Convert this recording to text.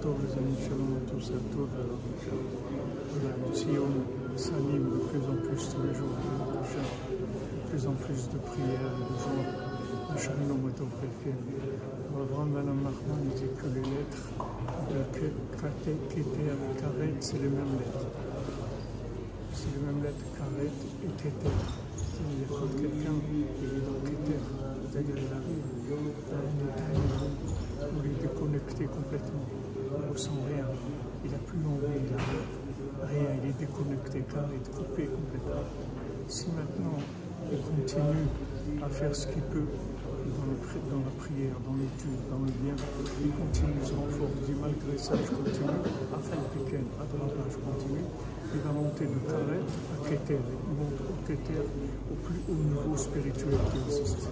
Toutes. Alors, voilà, le Sion s'anime de plus en plus tous les jours, de plus en plus de prières et de. Abraham Ben Mahman dit que les lettres de Keter et Karet, c'est les mêmes lettres. C'est les mêmes lettres, Karet et Keter. C'est-à-dire quand quelqu'un est dans Keter, c'est-à-dire il arrive à un état où ressent rien, il n'a plus envie, il n'a rien, il est déconnecté, car il est coupé complètement. Si maintenant il continue à faire ce qu'il peut dans, la prière, dans l'étude, dans le bien, il continue, se renforce, dit malgré ça je continue, à faire week-end, à droite, je continue, il va monter de Karet à Keter, il monte au Keter, au plus haut niveau spirituel qui existe.